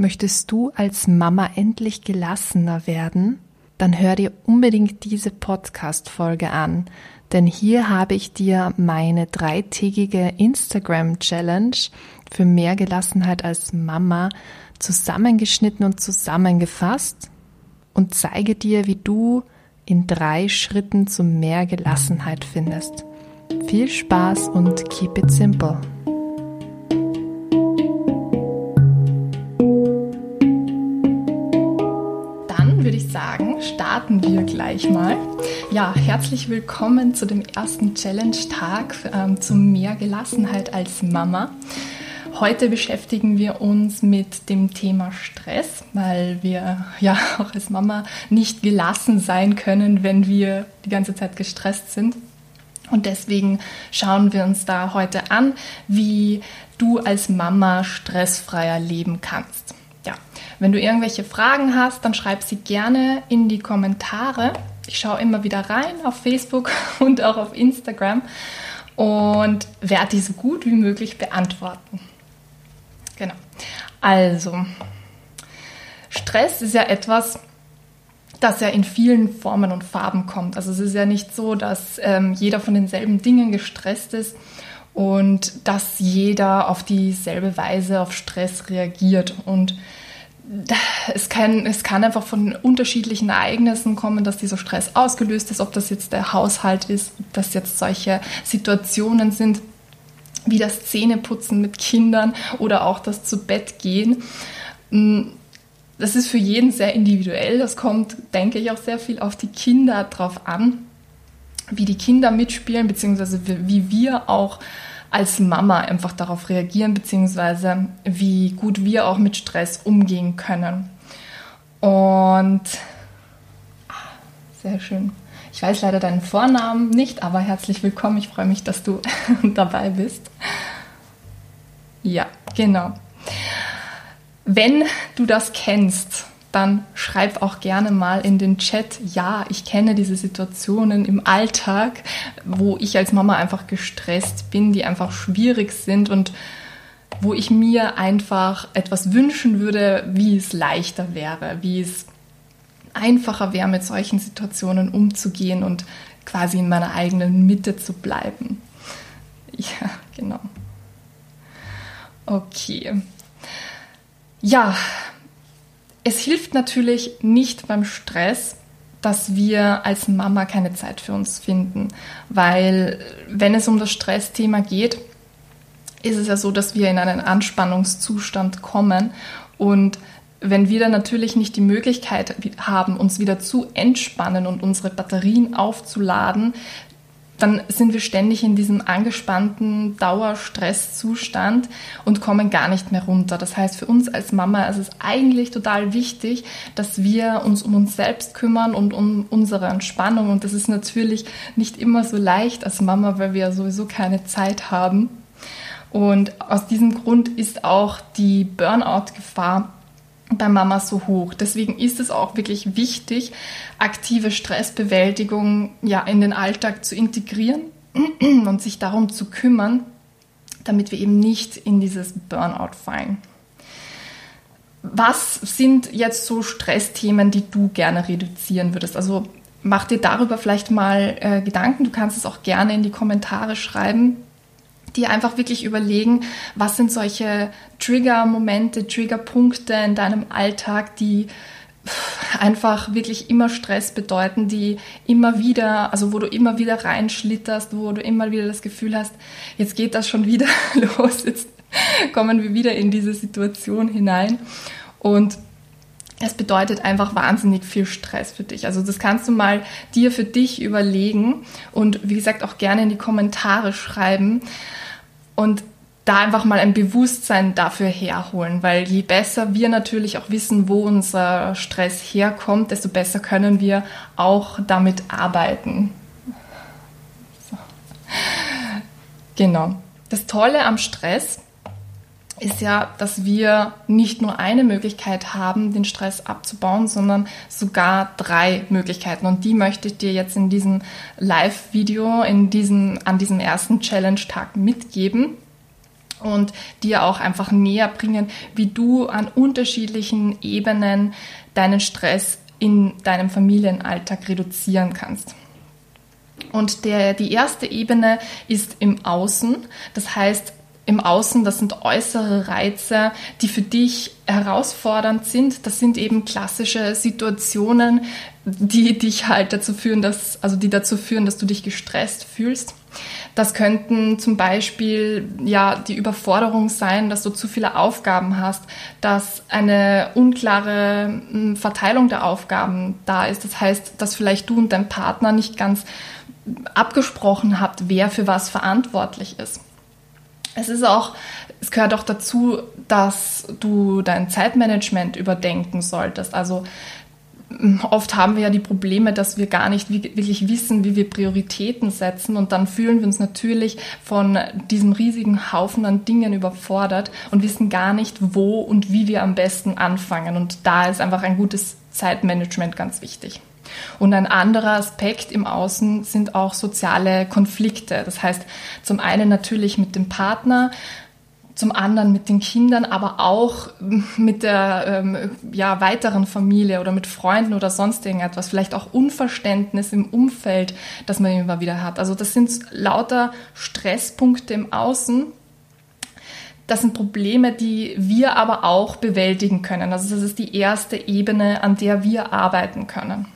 Möchtest du als Mama endlich gelassener werden? Dann hör dir unbedingt diese Podcast-Folge an, denn hier habe ich dir meine dreitägige Instagram-Challenge für mehr Gelassenheit als Mama zusammengeschnitten und zusammengefasst und zeige dir, wie du in drei Schritten zu mehr Gelassenheit findest. Viel Spaß und keep it simple. Starten wir gleich mal. Ja, herzlich willkommen zu dem ersten Challenge-Tag ähm, zu mehr Gelassenheit als Mama. Heute beschäftigen wir uns mit dem Thema Stress, weil wir ja auch als Mama nicht gelassen sein können, wenn wir die ganze Zeit gestresst sind. Und deswegen schauen wir uns da heute an, wie du als Mama stressfreier leben kannst. Wenn du irgendwelche Fragen hast, dann schreib sie gerne in die Kommentare. Ich schaue immer wieder rein auf Facebook und auch auf Instagram und werde diese gut wie möglich beantworten. Genau. Also, Stress ist ja etwas, das ja in vielen Formen und Farben kommt. Also es ist ja nicht so, dass ähm, jeder von denselben Dingen gestresst ist und dass jeder auf dieselbe Weise auf Stress reagiert. Und es kann, es kann einfach von unterschiedlichen Ereignissen kommen, dass dieser Stress ausgelöst ist, ob das jetzt der Haushalt ist, ob das jetzt solche Situationen sind, wie das Zähneputzen mit Kindern oder auch das zu Bett gehen. Mm, das ist für jeden sehr individuell. Das kommt, denke ich, auch sehr viel auf die Kinder drauf an, wie die Kinder mitspielen, beziehungsweise wie wir auch als Mama einfach darauf reagieren, beziehungsweise wie gut wir auch mit Stress umgehen können. Und ah, sehr schön. Ich weiß leider deinen Vornamen nicht, aber herzlich willkommen. Ich freue mich, dass du dabei bist. Ja, genau. Wenn du das kennst, dann schreib auch gerne mal in den Chat, ja, ich kenne diese Situationen im Alltag, wo ich als Mama einfach gestresst bin, die einfach schwierig sind und wo ich mir einfach etwas wünschen würde, wie es leichter wäre, wie es einfacher wäre, mit solchen Situationen umzugehen und quasi in meiner eigenen Mitte zu bleiben. Ja, genau. Okay. Ja, es hilft natürlich nicht beim Stress, dass wir als Mama keine Zeit für uns finden, weil wenn es um das Stressthema geht, ist es ja so, dass wir in einen Anspannungszustand kommen. Und wenn wir dann natürlich nicht die Möglichkeit haben, uns wieder zu entspannen und unsere Batterien aufzuladen, dann sind wir ständig in diesem angespannten Dauerstresszustand und kommen gar nicht mehr runter. Das heißt, für uns als Mama ist es eigentlich total wichtig, dass wir uns um uns selbst kümmern und um unsere Entspannung. Und das ist natürlich nicht immer so leicht als Mama, weil wir sowieso keine Zeit haben. Und aus diesem Grund ist auch die Burnout-Gefahr bei Mama so hoch. Deswegen ist es auch wirklich wichtig, aktive Stressbewältigung ja in den Alltag zu integrieren und sich darum zu kümmern, damit wir eben nicht in dieses Burnout fallen. Was sind jetzt so Stressthemen, die du gerne reduzieren würdest? Also mach dir darüber vielleicht mal äh, Gedanken. Du kannst es auch gerne in die Kommentare schreiben dir einfach wirklich überlegen, was sind solche Trigger-Momente, Trigger-Punkte in deinem Alltag, die einfach wirklich immer Stress bedeuten, die immer wieder, also wo du immer wieder reinschlitterst, wo du immer wieder das Gefühl hast, jetzt geht das schon wieder los, jetzt kommen wir wieder in diese Situation hinein. Und es bedeutet einfach wahnsinnig viel Stress für dich. Also das kannst du mal dir für dich überlegen und wie gesagt auch gerne in die Kommentare schreiben und da einfach mal ein Bewusstsein dafür herholen, weil je besser wir natürlich auch wissen, wo unser Stress herkommt, desto besser können wir auch damit arbeiten. So. Genau. Das Tolle am Stress ist ja, dass wir nicht nur eine Möglichkeit haben, den Stress abzubauen, sondern sogar drei Möglichkeiten. Und die möchte ich dir jetzt in diesem Live-Video, in diesem, an diesem ersten Challenge-Tag mitgeben. und dir auch einfach näher bringen, wie du an unterschiedlichen Ebenen deinen Stress in deinem Familienalltag reduzieren kannst. Und der, die erste Ebene ist im Außen. Das heißt, im Außen, das sind äußere Reize, die für dich herausfordernd sind. Das sind eben klassische Situationen, die dich halt dazu führen, dass, also die dazu führen, dass du dich gestresst fühlst. Das könnten zum Beispiel ja die Überforderung sein, dass du zu viele Aufgaben hast, dass eine unklare hm, Verteilung der Aufgaben da ist. Das heißt, dass vielleicht du und dein Partner nicht ganz abgesprochen habt, wer für was verantwortlich ist. Es ist auch, es gehört auch dazu, dass du dein Zeitmanagement überdenken solltest. Also oft haben wir ja die Probleme, dass wir gar nicht wirklich wissen, wie wir Prioritäten setzen und dann fühlen wir uns natürlich von diesem riesigen Haufen an Dingen überfordert und wissen gar nicht, wo und wie wir am besten anfangen. Und da ist einfach ein gutes Zeitmanagement ganz wichtig. Und ein anderer Aspekt im Außen sind auch soziale Konflikte. Das heißt, zum einen natürlich mit dem Partner, zum anderen mit den Kindern, aber auch mit der ähm, ja, weiteren Familie oder mit Freunden oder sonst irgendetwas. Vielleicht auch Unverständnis im Umfeld, das man immer wieder hat. Also das sind lauter Stresspunkte im Außen. Das sind Probleme, die wir aber auch bewältigen können. Also das ist die erste Ebene, an der wir arbeiten können.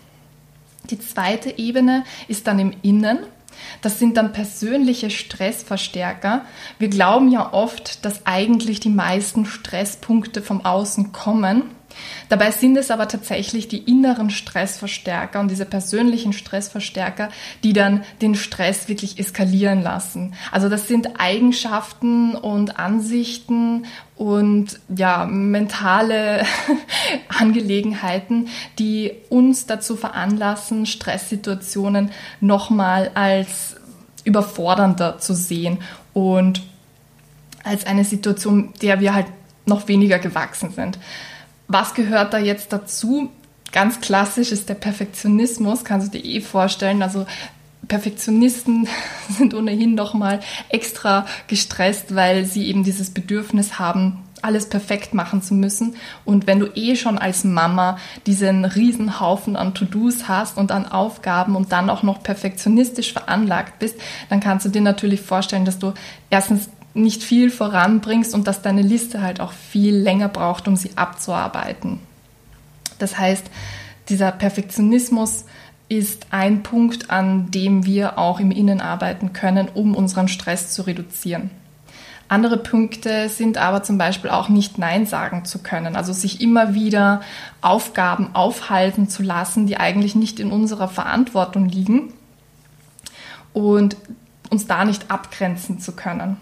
Die zweite Ebene ist dann im Innen. Das sind dann persönliche Stressverstärker. Wir glauben ja oft, dass eigentlich die meisten Stresspunkte vom Außen kommen. Dabei sind es aber tatsächlich die inneren Stressverstärker und diese persönlichen Stressverstärker, die dann den Stress wirklich eskalieren lassen. Also das sind Eigenschaften und Ansichten und ja, mentale Angelegenheiten, die uns dazu veranlassen, Stresssituationen nochmal als überfordernder zu sehen und als eine Situation, der wir halt noch weniger gewachsen sind. Was gehört da jetzt dazu? Ganz klassisch ist der Perfektionismus, kannst du dir eh vorstellen. Also Perfektionisten sind ohnehin noch mal extra gestresst, weil sie eben dieses Bedürfnis haben, alles perfekt machen zu müssen. Und wenn du eh schon als Mama diesen riesen Haufen an To-Dos hast und an Aufgaben und dann auch noch perfektionistisch veranlagt bist, dann kannst du dir natürlich vorstellen, dass du erstens nicht viel voranbringst und dass deine Liste halt auch viel länger braucht, um sie abzuarbeiten. Das heißt, dieser Perfektionismus ist ein Punkt, an dem wir auch im Innen arbeiten können, um unseren Stress zu reduzieren. Andere Punkte sind aber zum Beispiel auch nicht Nein sagen zu können, also sich immer wieder Aufgaben aufhalten zu lassen, die eigentlich nicht in unserer Verantwortung liegen und uns da nicht abgrenzen zu können.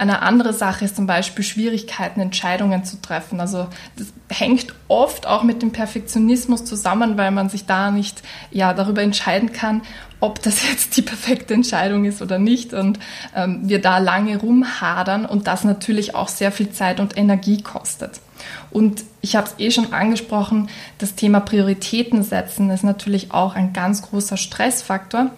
Eine andere Sache ist zum Beispiel Schwierigkeiten, Entscheidungen zu treffen. Also das hängt oft auch mit dem Perfektionismus zusammen, weil man sich da nicht ja, darüber entscheiden kann, ob das jetzt die perfekte Entscheidung ist oder nicht und ähm, wir da lange rumhadern und das natürlich auch sehr viel Zeit und Energie kostet. Und ich habe es eh schon angesprochen, das Thema Prioritäten setzen ist natürlich auch ein ganz großer Stressfaktor,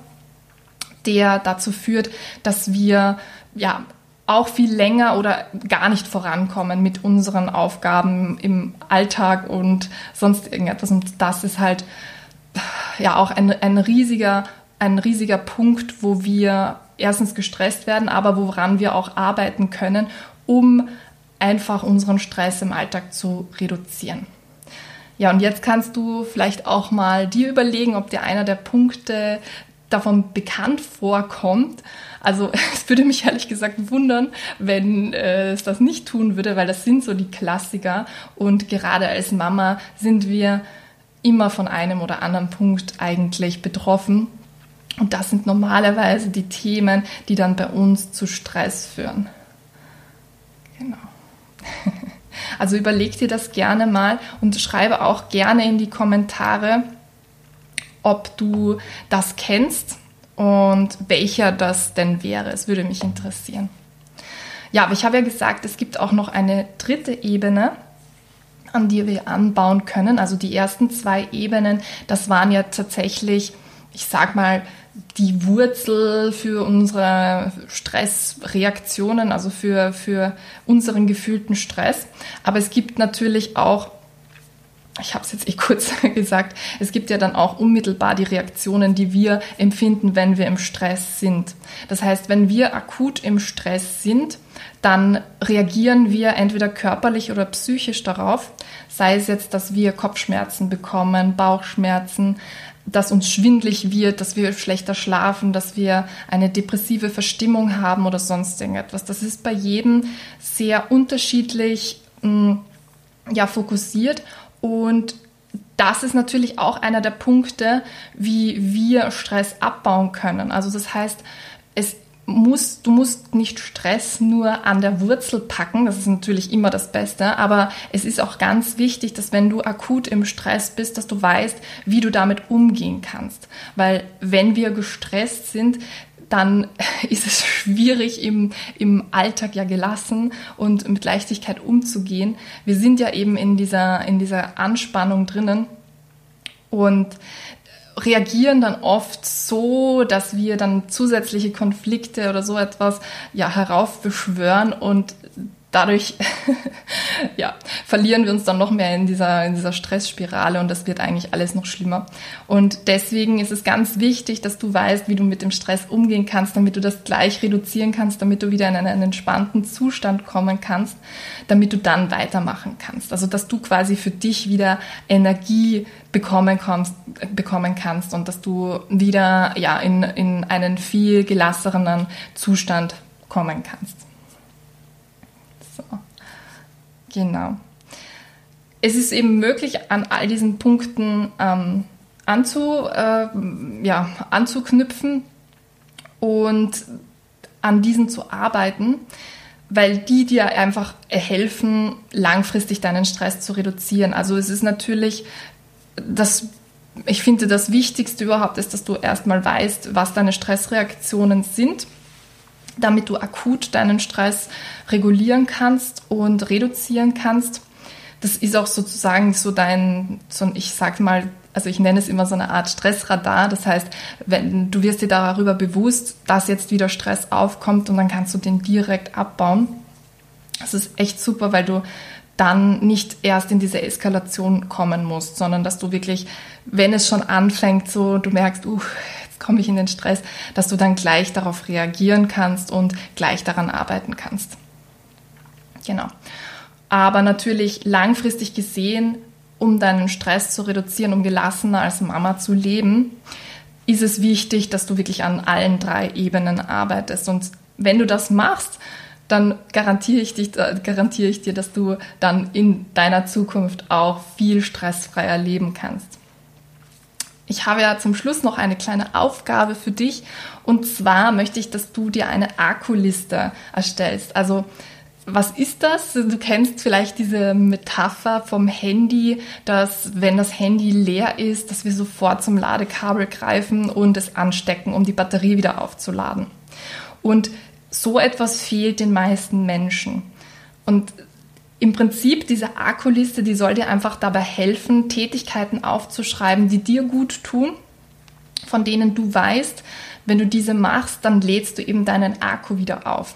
der dazu führt, dass wir ja auch viel länger oder gar nicht vorankommen mit unseren Aufgaben im Alltag und sonst irgendetwas. Und das ist halt ja auch ein, ein riesiger, ein riesiger Punkt, wo wir erstens gestresst werden, aber woran wir auch arbeiten können, um einfach unseren Stress im Alltag zu reduzieren. Ja, und jetzt kannst du vielleicht auch mal dir überlegen, ob dir einer der Punkte davon bekannt vorkommt also es würde mich ehrlich gesagt wundern, wenn äh, es das nicht tun würde, weil das sind so die Klassiker und gerade als Mama sind wir immer von einem oder anderen Punkt eigentlich betroffen. Und das sind normalerweise die Themen, die dann bei uns zu Stress führen. Genau. Also überleg dir das gerne mal und schreibe auch gerne in die Kommentare, ob du das kennst und welcher das denn wäre. Es würde mich interessieren. Ja, aber ich habe ja gesagt, es gibt auch noch eine dritte Ebene, an die wir anbauen können. Also die ersten zwei Ebenen, das waren ja tatsächlich, ich sag mal, die Wurzel für unsere Stressreaktionen, also für, für unseren gefühlten Stress. Aber es gibt natürlich auch ich habe es jetzt eh kurz gesagt, es gibt ja dann auch unmittelbar die Reaktionen, die wir empfinden, wenn wir im Stress sind. Das heißt, wenn wir akut im Stress sind, dann reagieren wir entweder körperlich oder psychisch darauf, sei es jetzt, dass wir Kopfschmerzen bekommen, Bauchschmerzen, dass uns schwindlig wird, dass wir schlechter schlafen, dass wir eine depressive Verstimmung haben oder sonst irgendetwas. Das ist bei jedem sehr unterschiedlich mm, ja, fokussiert und das ist natürlich auch einer der Punkte, wie wir Stress abbauen können. Also das heißt, es muss, du musst nicht Stress nur an der Wurzel packen, das ist natürlich immer das Beste, aber es ist auch ganz wichtig, dass wenn du akut im Stress bist, dass du weißt, wie du damit umgehen kannst. Weil wenn wir gestresst sind, dann ist es schwierig, im, im Alltag ja gelassen und mit Leichtigkeit umzugehen. Wir sind ja eben in dieser, in dieser Anspannung drinnen und reagieren dann oft so, dass wir dann zusätzliche Konflikte oder so etwas ja heraufbeschwören und dadurch ja, verlieren wir uns dann noch mehr in dieser, in dieser Stressspirale und das wird eigentlich alles noch schlimmer. Und deswegen ist es ganz wichtig, dass du weißt, wie du mit dem Stress umgehen kannst, damit du das gleich reduzieren kannst, damit du wieder in einen entspannten Zustand kommen kannst, damit du dann weitermachen kannst. Also, dass du quasi für dich wieder Energie bekommen kannst, bekommen kannst und dass du wieder, ja, in, in einen viel gelasseneren Zustand kommen kannst. So. Genau. Es ist eben möglich, an all diesen Punkten ähm, anzu, äh, ja, anzuknüpfen und an diesen zu arbeiten, weil die dir einfach helfen, langfristig deinen Stress zu reduzieren. Also es ist natürlich das ich finde, das Wichtigste überhaupt ist, dass du erstmal weißt, was deine Stressreaktionen sind damit du akut deinen Stress regulieren kannst und reduzieren kannst. Das ist auch sozusagen so dein, so ich sag mal, also ich nenne es immer so eine Art Stressradar. Das heißt, wenn du wirst dir darüber bewusst, dass jetzt wieder Stress aufkommt und dann kannst du den direkt abbauen. Das ist echt super, weil du dann nicht erst in diese Eskalation kommen musst, sondern dass du wirklich, wenn es schon anfängt, so du merkst, uh, komme ich in den Stress, dass du dann gleich darauf reagieren kannst und gleich daran arbeiten kannst. Genau. Aber natürlich langfristig gesehen, um deinen Stress zu reduzieren, um gelassener als Mama zu leben, ist es wichtig, dass du wirklich an allen drei Ebenen arbeitest. Und wenn du das machst, dann garantiere ich, dich, äh, garantiere ich dir, dass du dann in deiner Zukunft auch viel stressfreier leben kannst. Ich habe ja zum Schluss noch eine kleine Aufgabe für dich. Und zwar möchte ich, dass du dir eine Akkuliste erstellst. Also was ist das? Du kennst vielleicht diese Metapher vom Handy, dass wenn das Handy leer ist, dass wir sofort zum Ladekabel greifen und es anstecken, um die Batterie wieder aufzuladen. Und so etwas fehlt den meisten Menschen. Und im Prinzip diese Akkuliste, die soll dir einfach dabei helfen, Tätigkeiten aufzuschreiben, die dir gut tun, von denen du weißt, wenn du diese machst, dann lädst du eben deinen Akku wieder auf.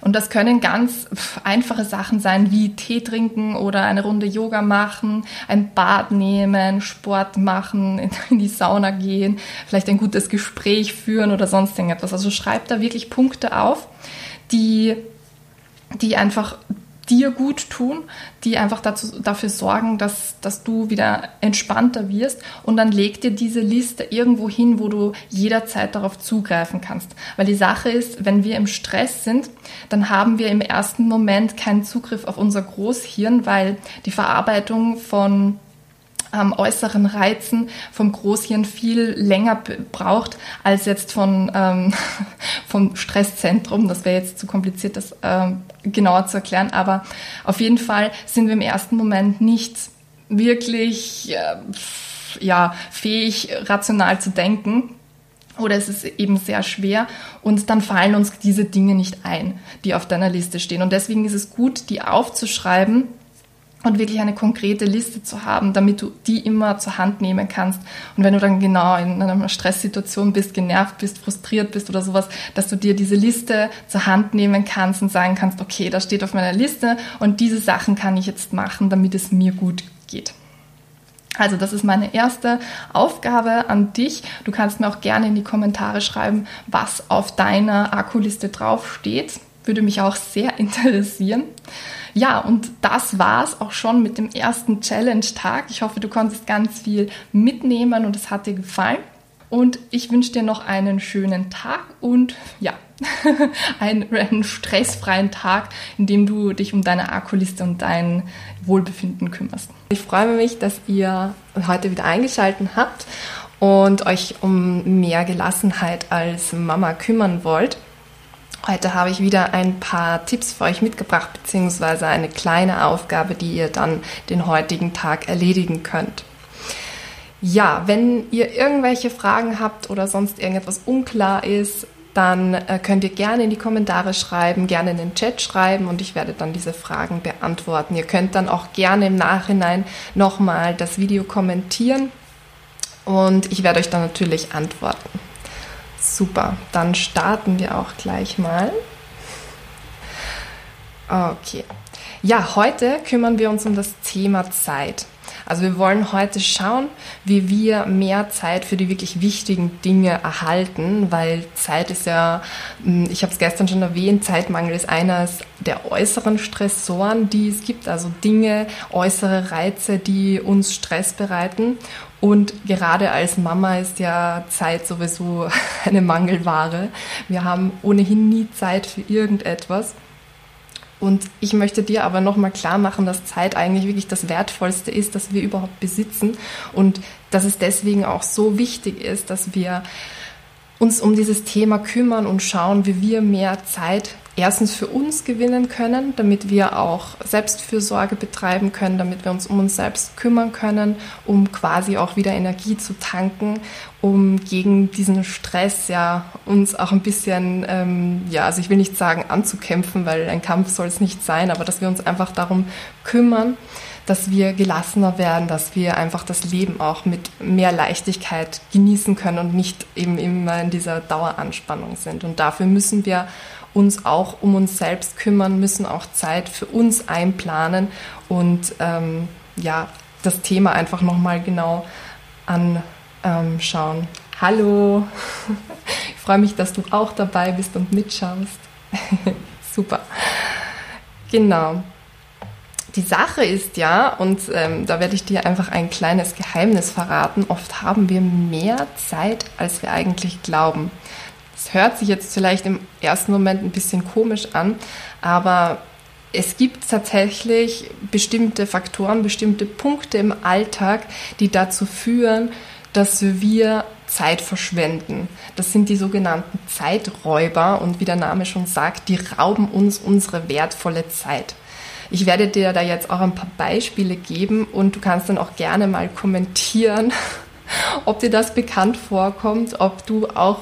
Und das können ganz einfache Sachen sein, wie Tee trinken oder eine Runde Yoga machen, ein Bad nehmen, Sport machen, in die Sauna gehen, vielleicht ein gutes Gespräch führen oder sonst irgendetwas. Also schreib da wirklich Punkte auf, die, die einfach dir gut tun, die einfach dazu, dafür sorgen, dass, dass du wieder entspannter wirst und dann leg dir diese Liste irgendwo hin, wo du jederzeit darauf zugreifen kannst. Weil die Sache ist, wenn wir im Stress sind, dann haben wir im ersten Moment keinen Zugriff auf unser Großhirn, weil die Verarbeitung von ähm, äußeren Reizen vom Großhirn viel länger braucht als jetzt von, ähm, vom Stresszentrum. Das wäre jetzt zu kompliziert, das ähm, genauer zu erklären. Aber auf jeden Fall sind wir im ersten Moment nicht wirklich äh, ja, fähig, rational zu denken. Oder es ist eben sehr schwer und dann fallen uns diese Dinge nicht ein, die auf deiner Liste stehen. Und deswegen ist es gut, die aufzuschreiben und wirklich eine konkrete Liste zu haben, damit du die immer zur Hand nehmen kannst. Und wenn du dann genau in einer Stresssituation bist, genervt bist, frustriert bist oder sowas, dass du dir diese Liste zur Hand nehmen kannst und sagen kannst, okay, das steht auf meiner Liste und diese Sachen kann ich jetzt machen, damit es mir gut geht. Also das ist meine erste Aufgabe an dich. Du kannst mir auch gerne in die Kommentare schreiben, was auf deiner Akkuliste draufsteht. Würde mich auch sehr interessieren. Ja, und das war's auch schon mit dem ersten Challenge-Tag. Ich hoffe, du konntest ganz viel mitnehmen und es hat dir gefallen. Und ich wünsche dir noch einen schönen Tag und ja, einen, stressfreien Tag, in dem du dich um deine Akkuliste und dein Wohlbefinden kümmerst. Ich freue mich, dass ihr heute wieder eingeschaltet habt und euch um mehr Gelassenheit als Mama kümmern wollt. Heute habe ich wieder ein paar Tipps für euch mitgebracht, beziehungsweise eine kleine Aufgabe, die ihr dann den heutigen Tag erledigen könnt. Ja, wenn ihr irgendwelche Fragen habt oder sonst irgendetwas unklar ist, dann äh, könnt ihr gerne in die Kommentare schreiben, gerne in den Chat schreiben und ich werde dann diese Fragen beantworten. Ihr könnt dann auch gerne im Nachhinein nochmal das Video kommentieren und ich werde euch dann natürlich antworten. Super, dann starten wir auch gleich mal. Okay. Ja, heute kümmern wir uns um das Thema Zeit. Also wir wollen heute schauen, wie wir mehr Zeit für die wirklich wichtigen Dinge erhalten, weil Zeit ist ja, hm, ich habe es gestern schon erwähnt, Zeitmangel ist eines der äußeren Stressoren, die es gibt, also Dinge, äußere Reize, die uns Stress bereiten. Und gerade als Mama ist ja Zeit sowieso eine Mangelware. Wir haben ohnehin nie Zeit für irgendetwas. Und ich möchte dir aber nochmal klar machen, dass Zeit eigentlich wirklich das Wertvollste ist, das wir überhaupt besitzen. Und dass es deswegen auch so wichtig ist, dass wir uns um dieses Thema kümmern und schauen, wie wir mehr Zeit erstens für uns gewinnen können, damit wir auch Selbstfürsorge betreiben können, damit wir uns um uns selbst kümmern können, um quasi auch wieder Energie zu tanken, um gegen diesen Stress ja uns auch ein bisschen, ähm, ja, also ich will nicht sagen anzukämpfen, weil ein Kampf soll es nicht sein, aber dass wir uns einfach darum kümmern, dass wir gelassener werden, dass wir einfach das Leben auch mit mehr Leichtigkeit genießen können und nicht eben immer in dieser Daueranspannung sind. Und dafür müssen wir uns auch um uns selbst kümmern, müssen auch Zeit für uns einplanen und ähm, ja, das Thema einfach nochmal genau anschauen. Hallo, ich freue mich, dass du auch dabei bist und mitschaust. Super. Genau. Die Sache ist ja, und ähm, da werde ich dir einfach ein kleines Geheimnis verraten, oft haben wir mehr Zeit, als wir eigentlich glauben. Das hört sich jetzt vielleicht im ersten Moment ein bisschen komisch an, aber es gibt tatsächlich bestimmte Faktoren, bestimmte Punkte im Alltag, die dazu führen, dass wir Zeit verschwenden. Das sind die sogenannten Zeiträuber und wie der Name schon sagt, die rauben uns unsere wertvolle Zeit. Ich werde dir da jetzt auch ein paar Beispiele geben und du kannst dann auch gerne mal kommentieren, ob dir das bekannt vorkommt, ob du auch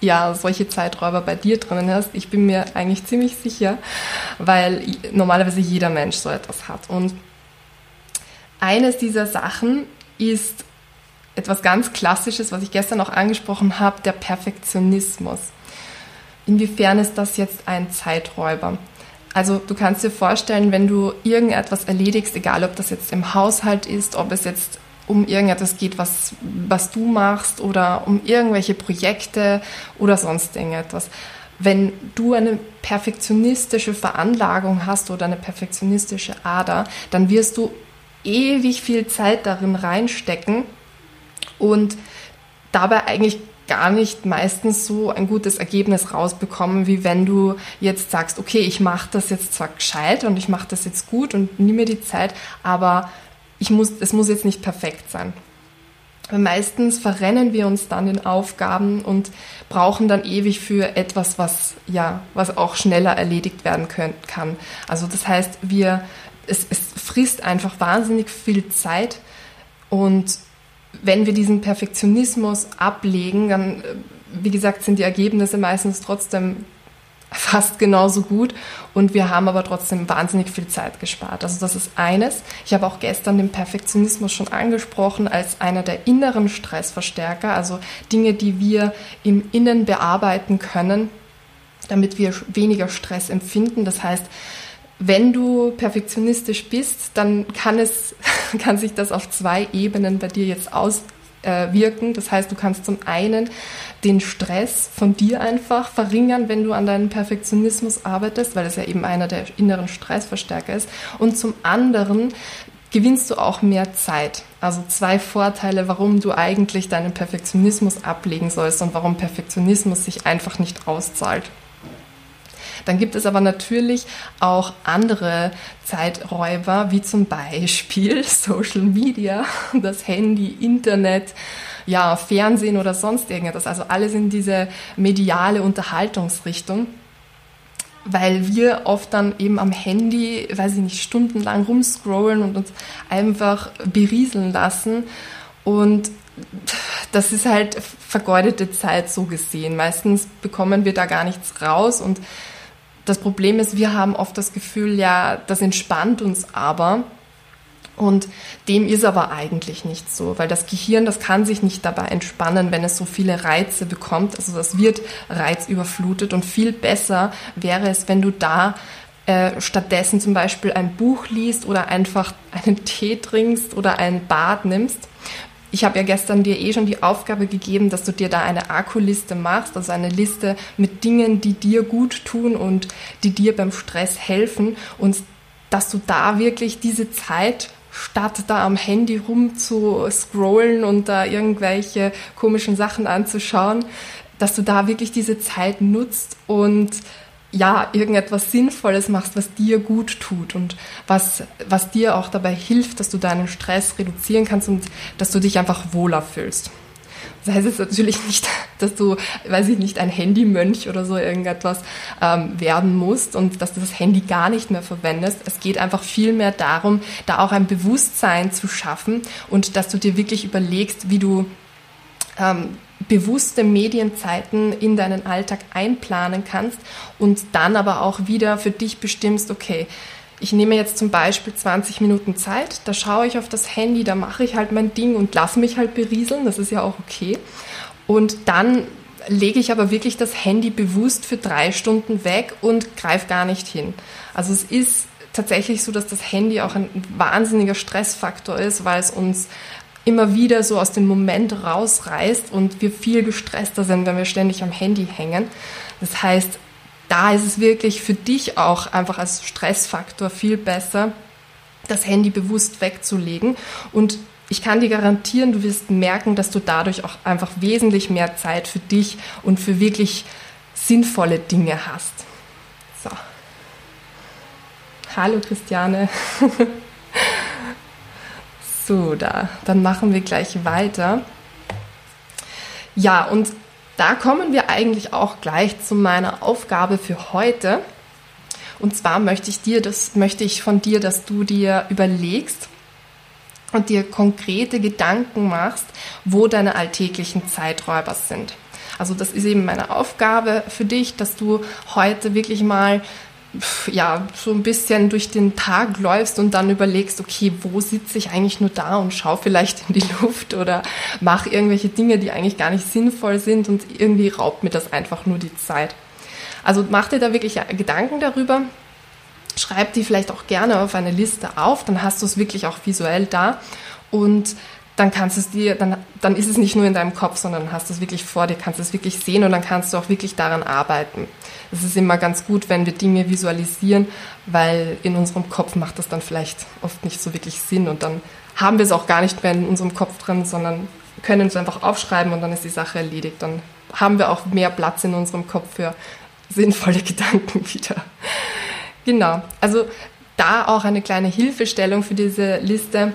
ja, solche Zeiträuber bei dir drinnen hast. Ich bin mir eigentlich ziemlich sicher, weil normalerweise jeder Mensch so etwas hat. Und eines dieser Sachen ist etwas ganz Klassisches, was ich gestern auch angesprochen habe, der Perfektionismus. Inwiefern ist das jetzt ein Zeiträuber? Also du kannst dir vorstellen, wenn du irgendetwas erledigst, egal ob das jetzt im Haushalt ist, ob es jetzt um irgendetwas geht, was, was du machst oder um irgendwelche Projekte oder sonst irgendetwas. Wenn du eine perfektionistische Veranlagung hast oder eine perfektionistische Ader, dann wirst du ewig viel Zeit darin reinstecken und dabei eigentlich gar nicht meistens so ein gutes Ergebnis rausbekommen, wie wenn du jetzt sagst, okay, ich mache das jetzt zwar gescheit und ich mache das jetzt gut und nehme mir die Zeit, aber ich muss, es muss jetzt nicht perfekt sein. meistens verrennen wir uns dann in Aufgaben und brauchen dann ewig für etwas, was ja, was auch schneller erledigt werden können, kann. Also das heißt, wir, es, es frisst einfach wahnsinnig viel Zeit und wenn wir diesen Perfektionismus ablegen, dann, wie gesagt, sind die Ergebnisse meistens trotzdem fast genauso gut und wir haben aber trotzdem wahnsinnig viel Zeit gespart. Also das ist eines. Ich habe auch gestern den Perfektionismus schon angesprochen als einer der inneren Stressverstärker, also Dinge, die wir im Innen bearbeiten können, damit wir weniger Stress empfinden. Das heißt, wenn du perfektionistisch bist, dann kann es, kann sich das auf zwei Ebenen bei dir jetzt auswirken. Das heißt, du kannst zum einen den Stress von dir einfach verringern, wenn du an deinem Perfektionismus arbeitest, weil es ja eben einer der inneren Stressverstärker ist. Und zum anderen gewinnst du auch mehr Zeit. Also zwei Vorteile, warum du eigentlich deinen Perfektionismus ablegen sollst und warum Perfektionismus sich einfach nicht auszahlt. Dann gibt es aber natürlich auch andere Zeiträuber, wie zum Beispiel Social Media, das Handy, Internet, ja, Fernsehen oder sonst irgendetwas. Also alles in diese mediale Unterhaltungsrichtung weil wir oft dann eben am Handy, weiß ich nicht, stundenlang rumscrollen und uns einfach berieseln lassen. Und das ist halt vergeudete Zeit so gesehen. Meistens bekommen wir da gar nichts raus und das Problem ist, wir haben oft das Gefühl, ja, das entspannt uns aber. Und dem ist aber eigentlich nicht so, weil das Gehirn, das kann sich nicht dabei entspannen, wenn es so viele Reize bekommt. Also das wird reizüberflutet und viel besser wäre es, wenn du da äh, stattdessen zum Beispiel ein Buch liest oder einfach einen Tee trinkst oder ein Bad nimmst. Ich habe ja gestern dir eh schon die Aufgabe gegeben, dass du dir da eine Akkuliste machst, also eine Liste mit Dingen, die dir gut tun und die dir beim Stress helfen. Und dass du da wirklich diese Zeit statt da am Handy rum zu scrollen und da irgendwelche komischen Sachen anzuschauen, dass du da wirklich diese Zeit nutzt und ja, irgendetwas Sinnvolles machst, was dir gut tut und was, was dir auch dabei hilft, dass du deinen Stress reduzieren kannst und dass du dich einfach wohler fühlst. Das heißt jetzt natürlich nicht, dass du, weiß ich nicht, ein Handymönch oder so irgendetwas ähm, werden musst und dass du das Handy gar nicht mehr verwendest. Es geht einfach viel mehr darum, da auch ein Bewusstsein zu schaffen und dass du dir wirklich überlegst, wie du ähm, bewusste Medienzeiten in deinen Alltag einplanen kannst und dann aber auch wieder für dich bestimmst, okay, ich nehme jetzt zum Beispiel 20 Minuten Zeit, da schaue ich auf das Handy, da mache ich halt mein Ding und lasse mich halt berieseln, das ist ja auch okay. Und dann lege ich aber wirklich das Handy bewusst für drei Stunden weg und greife gar nicht hin. Also es ist tatsächlich so, dass das Handy auch ein wahnsinniger Stressfaktor ist, weil es uns immer wieder so aus dem Moment rausreißt und wir viel gestresster sind, wenn wir ständig am Handy hängen. Das heißt, da ist es wirklich für dich auch einfach als Stressfaktor viel besser, das Handy bewusst wegzulegen. Und ich kann dir garantieren, du wirst merken, dass du dadurch auch einfach wesentlich mehr Zeit für dich und für wirklich sinnvolle Dinge hast. So. Hallo Christiane. so, da. Dann machen wir gleich weiter. Ja, und da kommen wir eigentlich auch gleich zu meiner Aufgabe für heute. Und zwar möchte ich dir, das möchte ich von dir, dass du dir überlegst und dir konkrete Gedanken machst, wo deine alltäglichen Zeiträuber sind. Also das ist eben meine Aufgabe für dich, dass du heute wirklich mal ja, so ein bisschen durch den Tag läufst und dann überlegst, okay, wo sitze ich eigentlich nur da und schau vielleicht in die Luft oder mach irgendwelche Dinge, die eigentlich gar nicht sinnvoll sind und irgendwie raubt mir das einfach nur die Zeit. Also mach dir da wirklich Gedanken darüber, schreib die vielleicht auch gerne auf eine Liste auf, dann hast du es wirklich auch visuell da und dann kannst es dir, dann, dann ist es nicht nur in deinem Kopf, sondern hast es wirklich vor dir, kannst es wirklich sehen und dann kannst du auch wirklich daran arbeiten. Es ist immer ganz gut, wenn wir Dinge visualisieren, weil in unserem Kopf macht das dann vielleicht oft nicht so wirklich Sinn und dann haben wir es auch gar nicht mehr in unserem Kopf drin, sondern können es einfach aufschreiben und dann ist die Sache erledigt. Dann haben wir auch mehr Platz in unserem Kopf für sinnvolle Gedanken wieder. Genau, also da auch eine kleine Hilfestellung für diese Liste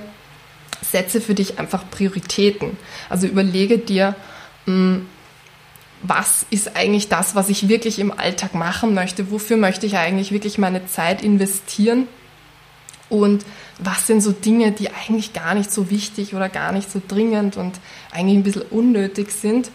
setze für dich einfach Prioritäten. Also überlege dir, hm, was ist eigentlich das, was ich wirklich im Alltag machen möchte? Wofür möchte ich eigentlich wirklich meine Zeit investieren? Und was sind so Dinge, die eigentlich gar nicht so wichtig oder gar nicht so dringend und eigentlich ein bisschen unnötig sind?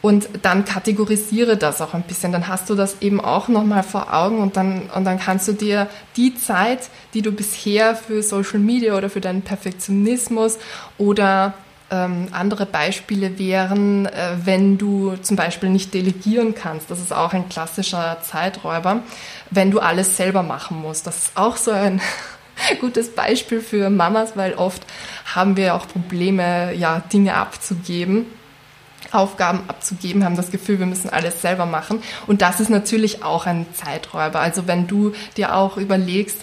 Und dann kategorisiere das auch ein bisschen. Dann hast du das eben auch nochmal vor Augen und dann, und dann kannst du dir die Zeit, die du bisher für Social Media oder für deinen Perfektionismus oder ähm, andere Beispiele wären, äh, wenn du zum Beispiel nicht delegieren kannst. Das ist auch ein klassischer Zeiträuber, wenn du alles selber machen musst. Das ist auch so ein gutes Beispiel für Mamas, weil oft haben wir auch Probleme, ja, Dinge abzugeben Aufgaben abzugeben, haben das Gefühl, wir müssen alles selber machen. Und das ist natürlich auch ein Zeiträuber. Also wenn du dir auch überlegst,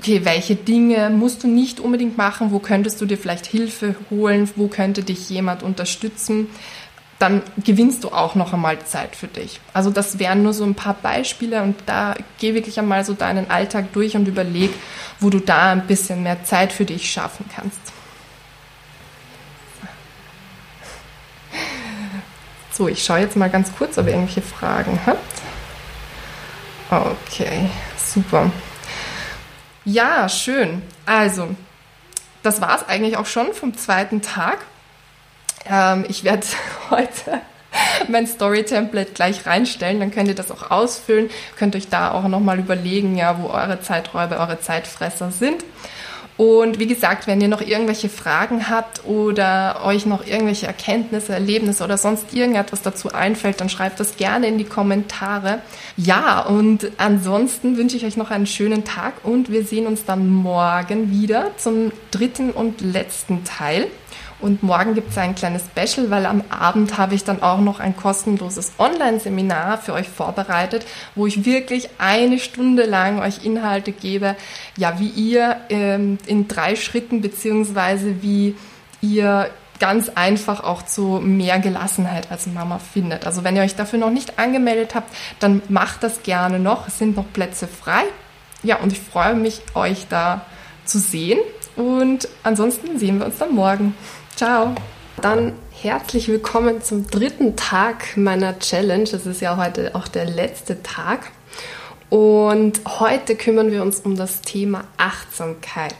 okay, welche Dinge musst du nicht unbedingt machen, wo könntest du dir vielleicht Hilfe holen, wo könnte dich jemand unterstützen, dann gewinnst du auch noch einmal Zeit für dich. Also das wären nur so ein paar Beispiele und da geh wirklich einmal so deinen Alltag durch und überleg, wo du da ein bisschen mehr Zeit für dich schaffen kannst. So, ich schaue jetzt mal ganz kurz, ob ihr irgendwelche Fragen habt. Okay, super. Ja, schön. Also, das war es eigentlich auch schon vom zweiten Tag. Ähm, ich werde heute mein Story-Template gleich reinstellen, dann könnt ihr das auch ausfüllen, könnt euch da auch nochmal überlegen, ja, wo eure Zeiträuber, eure Zeitfresser sind. Und wie gesagt, wenn ihr noch irgendwelche Fragen habt oder euch noch irgendwelche Erkenntnisse, Erlebnisse oder sonst irgendetwas dazu einfällt, dann schreibt das gerne in die Kommentare. Ja, und ansonsten wünsche ich euch noch einen schönen Tag und wir sehen uns dann morgen wieder zum dritten und letzten Teil. Und morgen gibt es ein kleines Special, weil am Abend habe ich dann auch noch ein kostenloses Online-Seminar für euch vorbereitet, wo ich wirklich eine Stunde lang euch Inhalte gebe, ja, wie ihr ähm, in drei Schritten beziehungsweise wie ihr ganz einfach auch zu mehr Gelassenheit als Mama findet. Also wenn ihr euch dafür noch nicht angemeldet habt, dann macht das gerne noch. Es sind noch Plätze frei. Ja, und ich freue mich, euch da zu sehen. Und ansonsten sehen wir uns dann morgen. Ciao. Dann herzlich willkommen zum dritten Tag meiner Challenge. Es ist ja heute auch der letzte Tag. Und heute kümmern wir uns um das Thema Achtsamkeit.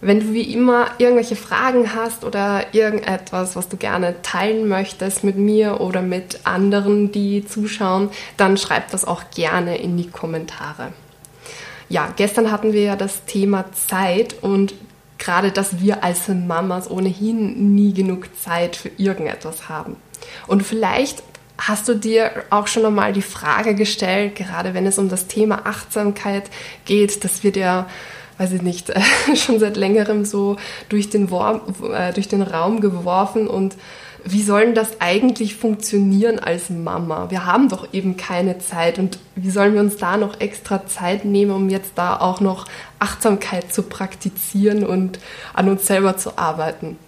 Wenn du wie immer irgendwelche Fragen hast oder irgendetwas, was du gerne teilen möchtest mit mir oder mit anderen, die zuschauen, dann schreib das auch gerne in die Kommentare. Ja, gestern hatten wir ja das Thema Zeit und gerade, dass wir als Mamas ohnehin nie genug Zeit für irgendetwas haben. Und vielleicht hast du dir auch schon einmal die Frage gestellt, gerade wenn es um das Thema Achtsamkeit geht, das wird ja, weiß ich nicht, schon seit längerem so durch den, Wurm, äh, durch den Raum geworfen und wie soll denn das eigentlich funktionieren als Mama? Wir haben doch eben keine Zeit und wie sollen wir uns da noch extra Zeit nehmen, um jetzt da auch noch Achtsamkeit zu praktizieren und an uns selber zu arbeiten?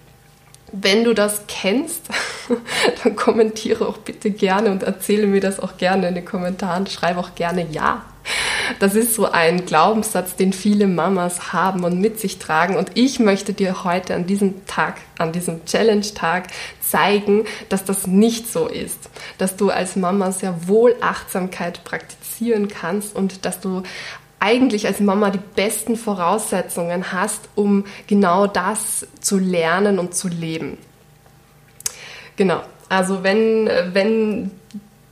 Wenn du das kennst, dann kommentiere auch bitte gerne und erzähle mir das auch gerne in den Kommentaren. Schreibe auch gerne Ja. Das ist so ein Glaubenssatz, den viele Mamas haben und mit sich tragen. Und ich möchte dir heute an diesem Tag, an diesem Challenge-Tag zeigen, dass das nicht so ist. Dass du als Mama sehr wohl Achtsamkeit praktizieren kannst und dass du eigentlich als Mama die besten Voraussetzungen hast, um genau das zu lernen und zu leben. Genau. Also wenn, wenn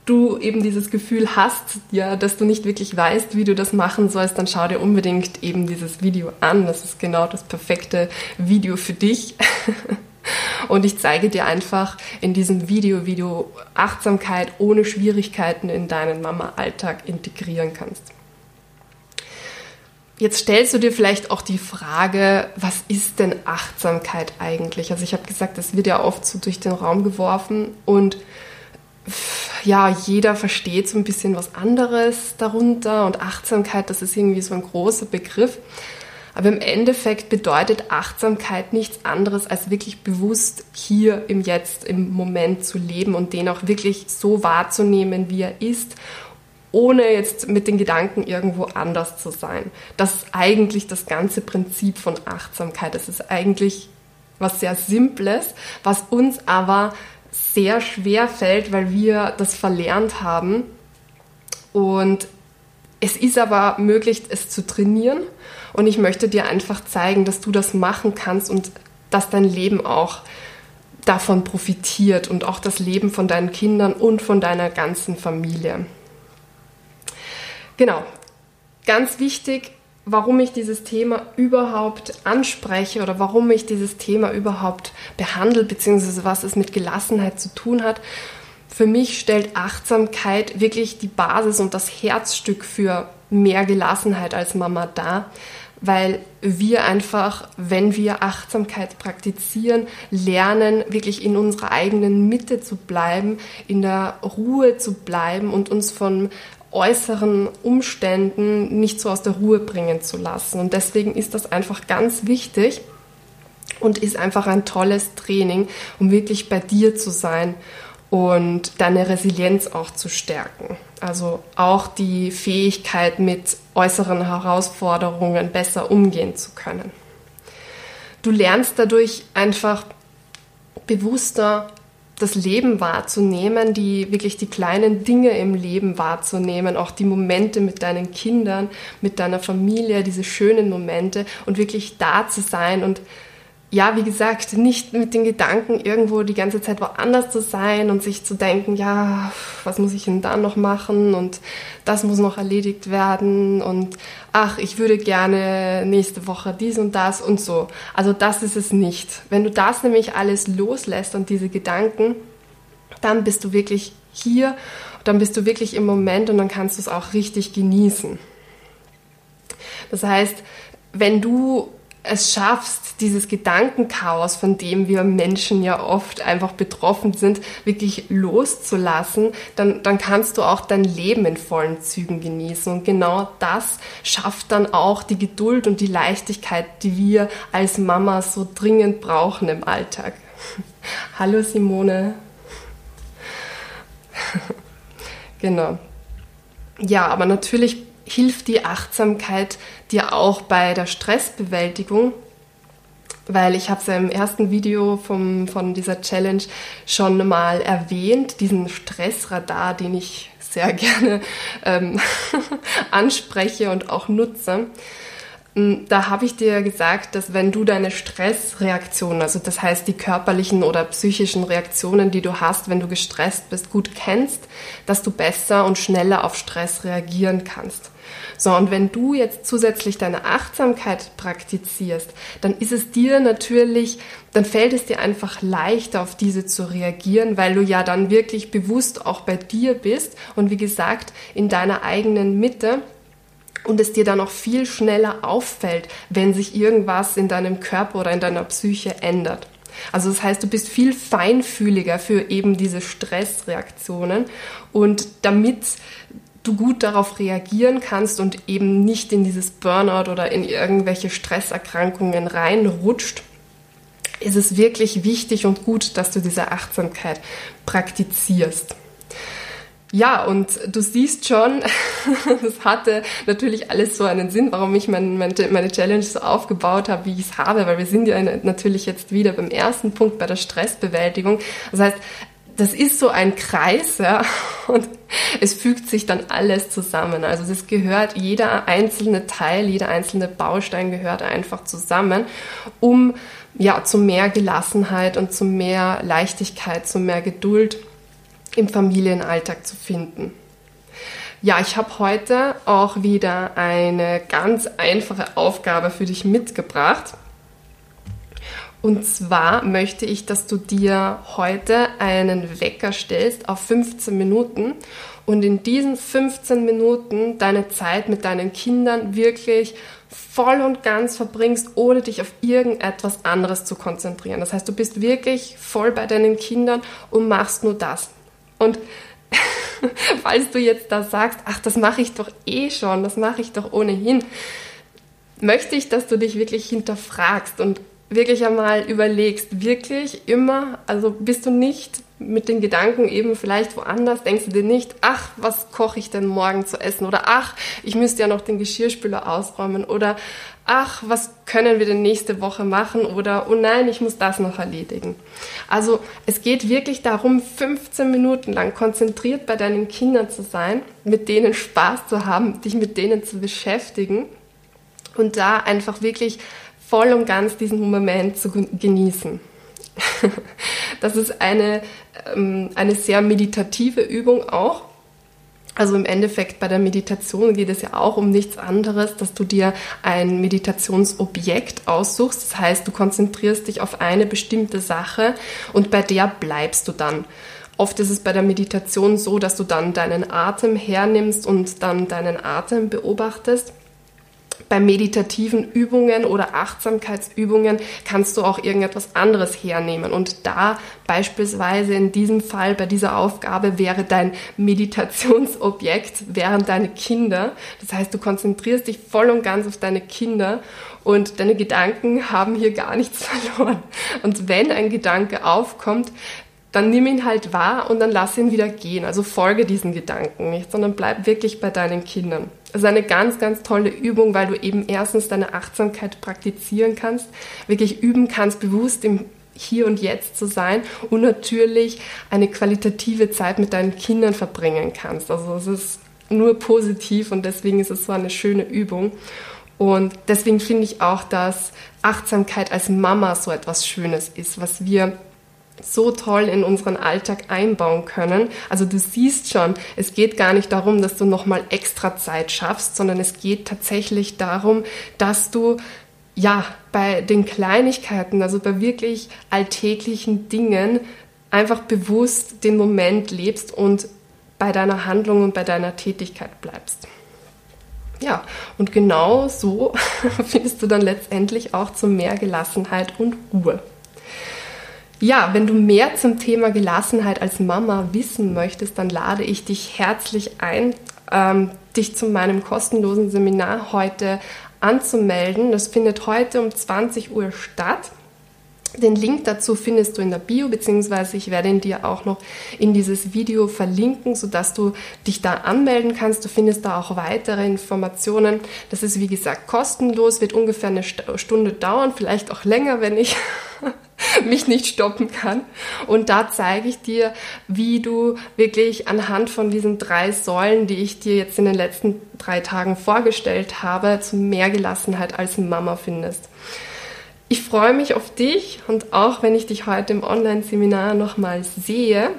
du eben dieses Gefühl hast, ja, dass du nicht wirklich weißt, wie du das machen sollst, dann schau dir unbedingt eben dieses Video an. Das ist genau das perfekte Video für dich. Und ich zeige dir einfach in diesem Video, wie du Achtsamkeit ohne Schwierigkeiten in deinen Mama-Alltag integrieren kannst. Jetzt stellst du dir vielleicht auch die Frage, was ist denn Achtsamkeit eigentlich? Also ich habe gesagt, das wird ja oft so durch den Raum geworfen und ja, jeder versteht so ein bisschen was anderes darunter und Achtsamkeit, das ist irgendwie so ein großer Begriff. Aber im Endeffekt bedeutet Achtsamkeit nichts anderes, als wirklich bewusst hier im Jetzt, im Moment zu leben und den auch wirklich so wahrzunehmen, wie er ist, ohne jetzt mit den Gedanken irgendwo anders zu sein. Das ist eigentlich das ganze Prinzip von Achtsamkeit. Das ist eigentlich was sehr Simples, was uns aber sehr schwer fällt, weil wir das verlernt haben. Und es ist aber möglich, es zu trainieren. Und ich möchte dir einfach zeigen, dass du das machen kannst und dass dein Leben auch davon profitiert und auch das Leben von deinen Kindern und von deiner ganzen Familie. Genau, ganz wichtig, warum ich dieses Thema überhaupt anspreche oder warum ich dieses Thema überhaupt behandle, beziehungsweise was es mit Gelassenheit zu tun hat. Für mich stellt Achtsamkeit wirklich die Basis und das Herzstück für mehr Gelassenheit als Mama dar, weil wir einfach, wenn wir Achtsamkeit praktizieren, lernen, wirklich in unserer eigenen Mitte zu bleiben, in der Ruhe zu bleiben und uns von äußeren Umständen nicht so aus der Ruhe bringen zu lassen. Und deswegen ist das einfach ganz wichtig und ist einfach ein tolles Training, um wirklich bei dir zu sein und deine Resilienz auch zu stärken. Also auch die Fähigkeit, mit äußeren Herausforderungen besser umgehen zu können. Du lernst dadurch einfach bewusster das Leben wahrzunehmen, die wirklich die kleinen Dinge im Leben wahrzunehmen, auch die Momente mit deinen Kindern, mit deiner Familie, diese schönen Momente und wirklich da zu sein und ja, wie gesagt, nicht mit den Gedanken irgendwo die ganze Zeit woanders zu sein und sich zu denken, ja, was muss ich denn da noch machen und das muss noch erledigt werden und ach, ich würde gerne nächste Woche dies und das und so. Also das ist es nicht. Wenn du das nämlich alles loslässt und diese Gedanken, dann bist du wirklich hier, dann bist du wirklich im Moment und dann kannst du es auch richtig genießen. Das heißt, wenn du es schaffst, dieses Gedankenchaos, von dem wir Menschen ja oft einfach betroffen sind, wirklich loszulassen, dann, dann kannst du auch dein Leben in vollen Zügen genießen. Und genau das schafft dann auch die Geduld und die Leichtigkeit, die wir als Mama so dringend brauchen im Alltag. Hallo Simone. genau. Ja, aber natürlich hilft die Achtsamkeit dir auch bei der Stressbewältigung, weil ich habe es ja im ersten Video vom, von dieser Challenge schon mal erwähnt, diesen Stressradar, den ich sehr gerne ähm, anspreche und auch nutze. Hm, da habe ich dir gesagt, dass wenn du deine Stressreaktionen, also das heißt die körperlichen oder psychischen Reaktionen, die du hast, wenn du gestresst bist, gut kennst, dass du besser und schneller auf Stress reagieren kannst. So, und wenn du jetzt zusätzlich deine Achtsamkeit praktizierst, dann ist es dir natürlich, dann fällt es dir einfach leichter, auf diese zu reagieren, weil du ja dann wirklich bewusst auch bei dir bist und wie gesagt, in deiner eigenen Mitte und es dir dann auch viel schneller auffällt, wenn sich irgendwas in deinem Körper oder in deiner Psyche ändert. Also das heißt, du bist viel feinfühliger für eben diese Stressreaktionen und damit du gut darauf reagieren kannst und eben nicht in dieses Burnout oder in irgendwelche Stresserkrankungen reinrutscht, ist es wirklich wichtig und gut, dass du diese Achtsamkeit praktizierst. Ja, und du siehst schon, das hatte natürlich alles so einen Sinn, warum ich mein, meine Challenge so aufgebaut habe, wie ich es habe, weil wir sind ja natürlich jetzt wieder beim ersten Punkt bei der Stressbewältigung. Das heißt, das ist so ein Kreis, ja, und es fügt sich dann alles zusammen. Also das gehört, jeder einzelne Teil, jeder einzelne Baustein gehört einfach zusammen, um ja zu mehr Gelassenheit und zu mehr Leichtigkeit, zu mehr Geduld im Familienalltag zu finden. Ja, ich habe heute auch wieder eine ganz einfache Aufgabe für dich mitgebracht. Und zwar möchte ich, dass du dir heute einen Wecker stellst auf 15 Minuten und in diesen 15 Minuten deine Zeit mit deinen Kindern wirklich voll und ganz verbringst, ohne dich auf irgendetwas anderes zu konzentrieren. Das heißt, du bist wirklich voll bei deinen Kindern und machst nur das. Und falls du jetzt da sagst, ach, das mache ich doch eh schon, das mache ich doch ohnehin, möchte ich, dass du dich wirklich hinterfragst und wirklich einmal überlegst, wirklich immer, also bist du nicht mit den Gedanken eben vielleicht woanders, denkst du dir nicht, ach, was koche ich denn morgen zu essen? Oder ach, ich müsste ja noch den Geschirrspüler ausräumen. Oder ach, was können wir denn nächste Woche machen? Oder oh nein, ich muss das noch erledigen. Also es geht wirklich darum, 15 Minuten lang konzentriert bei deinen Kindern zu sein, mit denen Spaß zu haben, dich mit denen zu beschäftigen und da einfach wirklich voll und ganz diesen Moment zu genießen. Das ist eine, ähm, eine sehr meditative Übung auch. Also im Endeffekt bei der Meditation geht es ja auch um nichts anderes, dass du dir ein Meditationsobjekt aussuchst. Das heißt, du konzentrierst dich auf eine bestimmte Sache und bei der bleibst du dann. Oft ist es bei der Meditation so, dass du dann deinen Atem hernimmst und dann deinen Atem beobachtest bei meditativen Übungen oder Achtsamkeitsübungen kannst du auch irgendetwas anderes hernehmen. Und da beispielsweise in diesem Fall bei dieser Aufgabe wäre dein Meditationsobjekt, wären deine Kinder. Das heißt, du konzentrierst dich voll und ganz auf deine Kinder und deine Gedanken haben hier gar nichts verloren. Und wenn ein Gedanke aufkommt, dann nimm ihn halt wahr und dann lass ihn wieder gehen. Also folge diesen Gedanken nicht, sondern bleib wirklich bei deinen Kindern. Das ist eine ganz, ganz tolle Übung, weil du eben erstens deine Achtsamkeit praktizieren kannst, wirklich üben kannst, bewusst im hier und jetzt zu sein und natürlich eine qualitative Zeit mit deinen Kindern verbringen kannst. Also es ist nur positiv und deswegen ist es so eine schöne Übung. Und deswegen finde ich auch, dass Achtsamkeit als Mama so etwas Schönes ist, was wir so toll in unseren Alltag einbauen können. Also du siehst schon, es geht gar nicht darum, dass du nochmal extra Zeit schaffst, sondern es geht tatsächlich darum, dass du ja bei den Kleinigkeiten, also bei wirklich alltäglichen Dingen einfach bewusst den Moment lebst und bei deiner Handlung und bei deiner Tätigkeit bleibst. Ja, und genau so findest du dann letztendlich auch zu mehr Gelassenheit und Ruhe. Ja, wenn du mehr zum Thema Gelassenheit als Mama wissen möchtest, dann lade ich dich herzlich ein, ähm, dich zu meinem kostenlosen Seminar heute anzumelden. Das findet heute um 20 Uhr statt. Den Link dazu findest du in der Bio, beziehungsweise ich werde ihn dir auch noch in dieses Video verlinken, sodass du dich da anmelden kannst. Du findest da auch weitere Informationen. Das ist, wie gesagt, kostenlos, wird ungefähr eine Stunde dauern, vielleicht auch länger, wenn ich mich nicht stoppen kann. Und da zeige ich dir, wie du wirklich anhand von diesen drei Säulen, die ich dir jetzt in den letzten drei Tagen vorgestellt habe, zu mehr Gelassenheit als Mama findest. Ich freue mich auf dich und auch wenn ich dich heute im Online-Seminar nochmals sehe.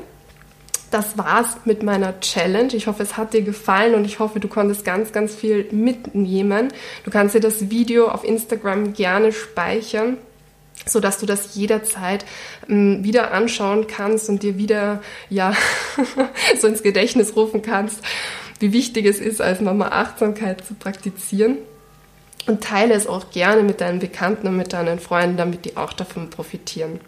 Das war's mit meiner Challenge. Ich hoffe, es hat dir gefallen und ich hoffe, du konntest ganz, ganz viel mitnehmen. Du kannst dir das Video auf Instagram gerne speichern so dass du das jederzeit ähm, wieder anschauen kannst und dir wieder ja so ins Gedächtnis rufen kannst, wie wichtig es ist, als Mama Achtsamkeit zu praktizieren. Und teile es auch gerne mit deinen Bekannten und mit deinen Freunden, damit die auch davon profitieren.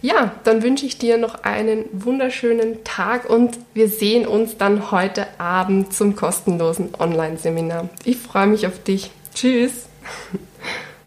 Ja, dann wünsche ich dir noch einen wunderschönen Tag und wir sehen uns dann heute Abend zum kostenlosen Online-Seminar. Ich freue mich auf dich. Tschüss.